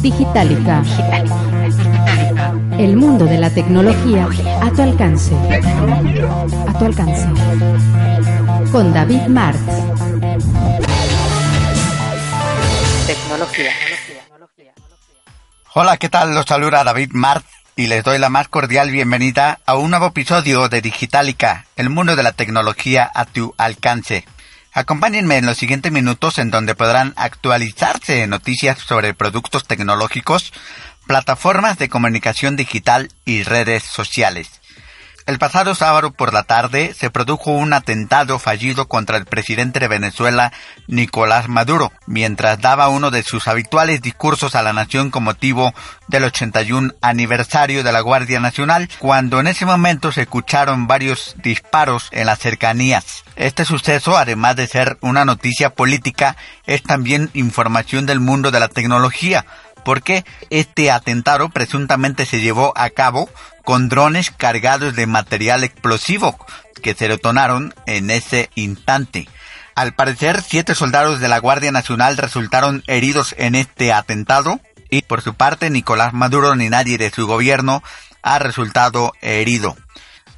Digitalica. El mundo de la tecnología a tu alcance. A tu alcance. Con David Martz. Tecnología. Hola, ¿qué tal? Los saluda David Martz y les doy la más cordial bienvenida a un nuevo episodio de Digitalica, el mundo de la tecnología a tu alcance. Acompáñenme en los siguientes minutos en donde podrán actualizarse noticias sobre productos tecnológicos, plataformas de comunicación digital y redes sociales. El pasado sábado por la tarde se produjo un atentado fallido contra el presidente de Venezuela, Nicolás Maduro, mientras daba uno de sus habituales discursos a la nación con motivo del 81 aniversario de la Guardia Nacional, cuando en ese momento se escucharon varios disparos en las cercanías. Este suceso, además de ser una noticia política, es también información del mundo de la tecnología, porque este atentado presuntamente se llevó a cabo con drones cargados de material explosivo que se detonaron en ese instante. Al parecer, siete soldados de la Guardia Nacional resultaron heridos en este atentado y por su parte Nicolás Maduro ni nadie de su gobierno ha resultado herido.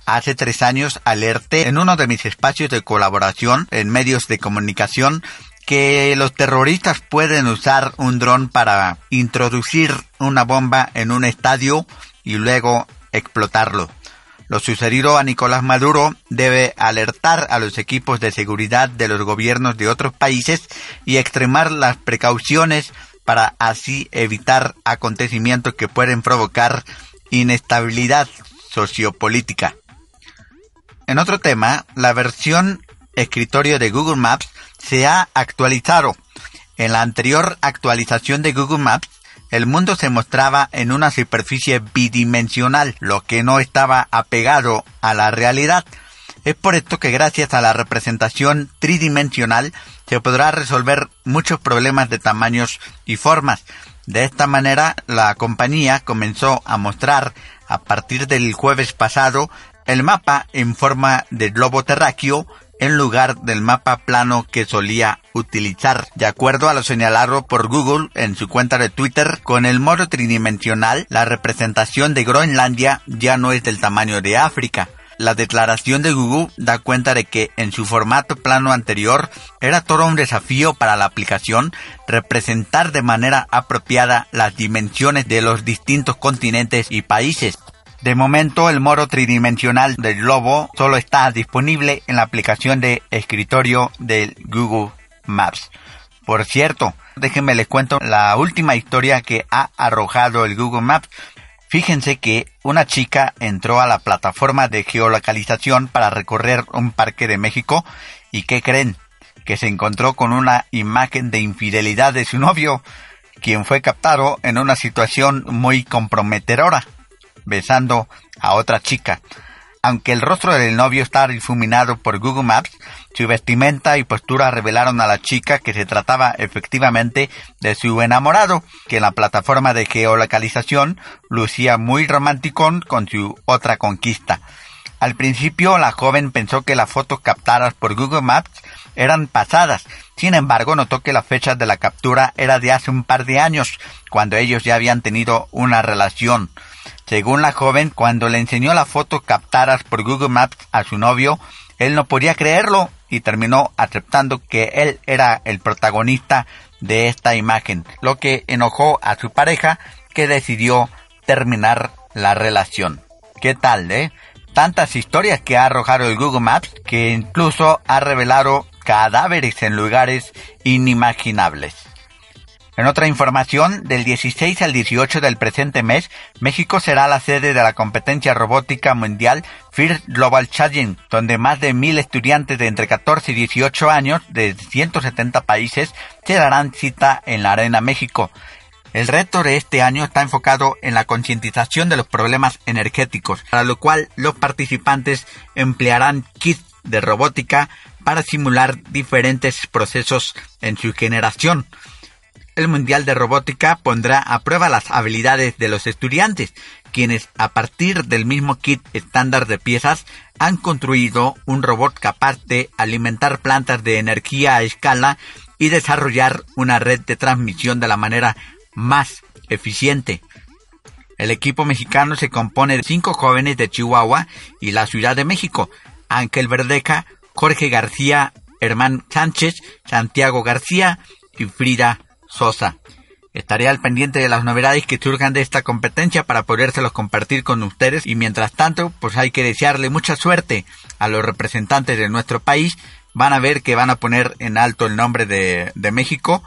Hace tres años alerté en uno de mis espacios de colaboración en medios de comunicación que los terroristas pueden usar un dron para introducir una bomba en un estadio y luego explotarlo. Lo sucedido a Nicolás Maduro debe alertar a los equipos de seguridad de los gobiernos de otros países y extremar las precauciones para así evitar acontecimientos que pueden provocar inestabilidad sociopolítica. En otro tema, la versión escritorio de Google Maps se ha actualizado. En la anterior actualización de Google Maps el mundo se mostraba en una superficie bidimensional, lo que no estaba apegado a la realidad. Es por esto que gracias a la representación tridimensional se podrá resolver muchos problemas de tamaños y formas. De esta manera, la compañía comenzó a mostrar a partir del jueves pasado el mapa en forma de globo terráqueo en lugar del mapa plano que solía utilizar. De acuerdo a lo señalado por Google en su cuenta de Twitter, con el modo tridimensional, la representación de Groenlandia ya no es del tamaño de África. La declaración de Google da cuenta de que en su formato plano anterior era todo un desafío para la aplicación representar de manera apropiada las dimensiones de los distintos continentes y países. De momento, el modo tridimensional del globo solo está disponible en la aplicación de escritorio del Google Maps. Por cierto, déjenme les cuento la última historia que ha arrojado el Google Maps. Fíjense que una chica entró a la plataforma de geolocalización para recorrer un parque de México y ¿qué creen? Que se encontró con una imagen de infidelidad de su novio, quien fue captado en una situación muy comprometedora besando a otra chica. Aunque el rostro del novio está difuminado por Google Maps, su vestimenta y postura revelaron a la chica que se trataba efectivamente de su enamorado, que en la plataforma de geolocalización lucía muy romanticón con su otra conquista. Al principio la joven pensó que las fotos captadas por Google Maps eran pasadas, sin embargo notó que la fecha de la captura era de hace un par de años, cuando ellos ya habían tenido una relación. Según la joven, cuando le enseñó la foto captadas por Google Maps a su novio, él no podía creerlo y terminó aceptando que él era el protagonista de esta imagen, lo que enojó a su pareja que decidió terminar la relación. ¿Qué tal, eh? Tantas historias que ha arrojado el Google Maps que incluso ha revelado cadáveres en lugares inimaginables. En otra información, del 16 al 18 del presente mes, México será la sede de la competencia robótica mundial First Global Challenge, donde más de mil estudiantes de entre 14 y 18 años de 170 países se darán cita en la Arena México. El reto de este año está enfocado en la concientización de los problemas energéticos, para lo cual los participantes emplearán kits de robótica para simular diferentes procesos en su generación el Mundial de Robótica pondrá a prueba las habilidades de los estudiantes, quienes a partir del mismo kit estándar de piezas han construido un robot capaz de alimentar plantas de energía a escala y desarrollar una red de transmisión de la manera más eficiente. El equipo mexicano se compone de cinco jóvenes de Chihuahua y la Ciudad de México, Ángel Verdeca, Jorge García, Hermán Sánchez, Santiago García y Frida Sosa. Estaré al pendiente de las novedades que surjan de esta competencia para podérselos compartir con ustedes y mientras tanto pues hay que desearle mucha suerte a los representantes de nuestro país. Van a ver que van a poner en alto el nombre de, de México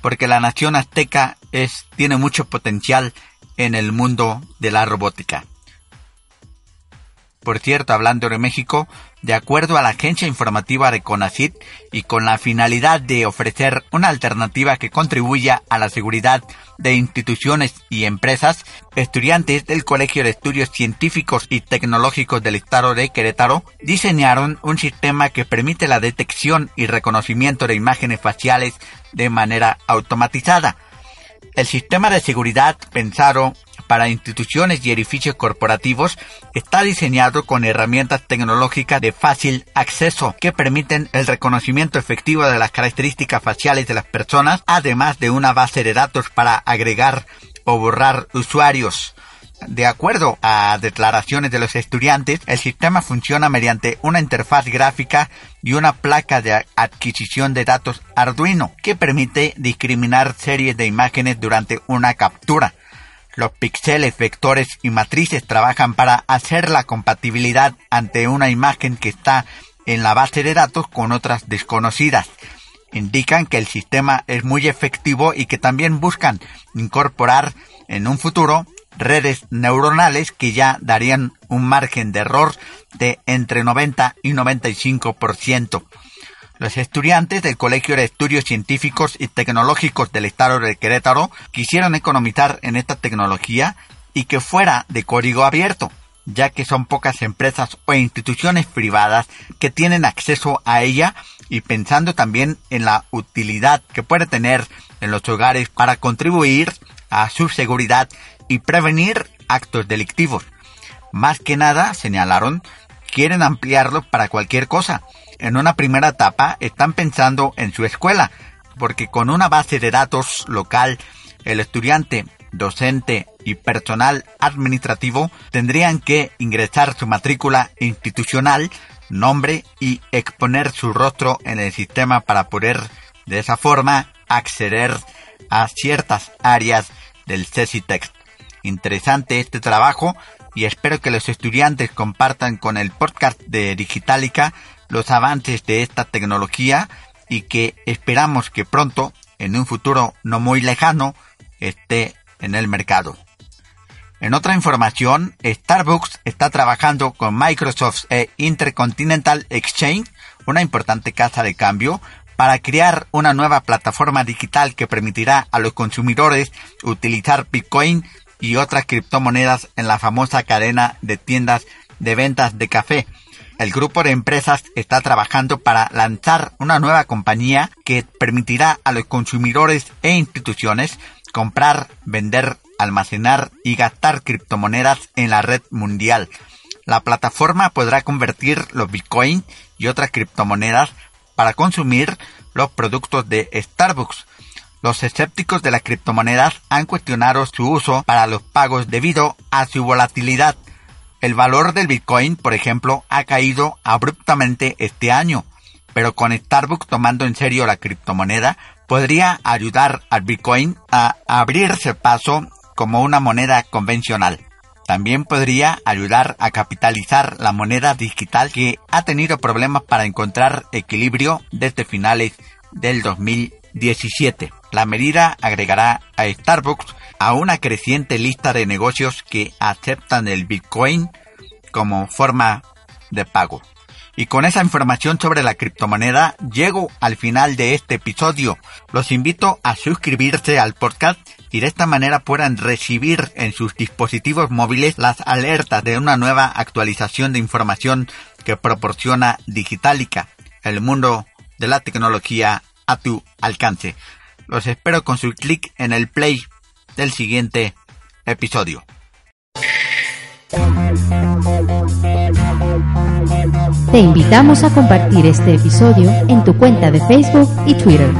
porque la nación azteca es, tiene mucho potencial en el mundo de la robótica. Por cierto, hablando de México, de acuerdo a la agencia informativa de CONACIT y con la finalidad de ofrecer una alternativa que contribuya a la seguridad de instituciones y empresas, estudiantes del Colegio de Estudios Científicos y Tecnológicos del Estado de Querétaro diseñaron un sistema que permite la detección y reconocimiento de imágenes faciales de manera automatizada. El sistema de seguridad pensado para instituciones y edificios corporativos está diseñado con herramientas tecnológicas de fácil acceso que permiten el reconocimiento efectivo de las características faciales de las personas, además de una base de datos para agregar o borrar usuarios. De acuerdo a declaraciones de los estudiantes, el sistema funciona mediante una interfaz gráfica y una placa de adquisición de datos Arduino que permite discriminar series de imágenes durante una captura. Los píxeles, vectores y matrices trabajan para hacer la compatibilidad ante una imagen que está en la base de datos con otras desconocidas. Indican que el sistema es muy efectivo y que también buscan incorporar en un futuro redes neuronales que ya darían un margen de error de entre 90 y 95%. Los estudiantes del Colegio de Estudios Científicos y Tecnológicos del Estado de Querétaro quisieron economizar en esta tecnología y que fuera de código abierto, ya que son pocas empresas o instituciones privadas que tienen acceso a ella y pensando también en la utilidad que puede tener en los hogares para contribuir a su seguridad y prevenir actos delictivos. Más que nada, señalaron, quieren ampliarlo para cualquier cosa, en una primera etapa están pensando en su escuela, porque con una base de datos local, el estudiante, docente y personal administrativo tendrían que ingresar su matrícula institucional, nombre y exponer su rostro en el sistema para poder de esa forma acceder a ciertas áreas del CECITEX. Interesante este trabajo y espero que los estudiantes compartan con el podcast de Digitalica los avances de esta tecnología y que esperamos que pronto, en un futuro no muy lejano, esté en el mercado. En otra información, Starbucks está trabajando con Microsoft e Intercontinental Exchange, una importante casa de cambio, para crear una nueva plataforma digital que permitirá a los consumidores utilizar Bitcoin y otras criptomonedas en la famosa cadena de tiendas de ventas de café el grupo de empresas está trabajando para lanzar una nueva compañía que permitirá a los consumidores e instituciones comprar, vender, almacenar y gastar criptomonedas en la red mundial. La plataforma podrá convertir los bitcoins y otras criptomonedas para consumir los productos de Starbucks. Los escépticos de las criptomonedas han cuestionado su uso para los pagos debido a su volatilidad el valor del Bitcoin, por ejemplo, ha caído abruptamente este año, pero con Starbucks tomando en serio la criptomoneda, podría ayudar al Bitcoin a abrirse paso como una moneda convencional. También podría ayudar a capitalizar la moneda digital que ha tenido problemas para encontrar equilibrio desde finales del 2017. La medida agregará a Starbucks a una creciente lista de negocios que aceptan el Bitcoin como forma de pago. Y con esa información sobre la criptomoneda llego al final de este episodio. Los invito a suscribirse al podcast y de esta manera puedan recibir en sus dispositivos móviles las alertas de una nueva actualización de información que proporciona Digitalica, el mundo de la tecnología a tu alcance. Los espero con su clic en el play del siguiente episodio. Te invitamos a compartir este episodio en tu cuenta de Facebook y Twitter.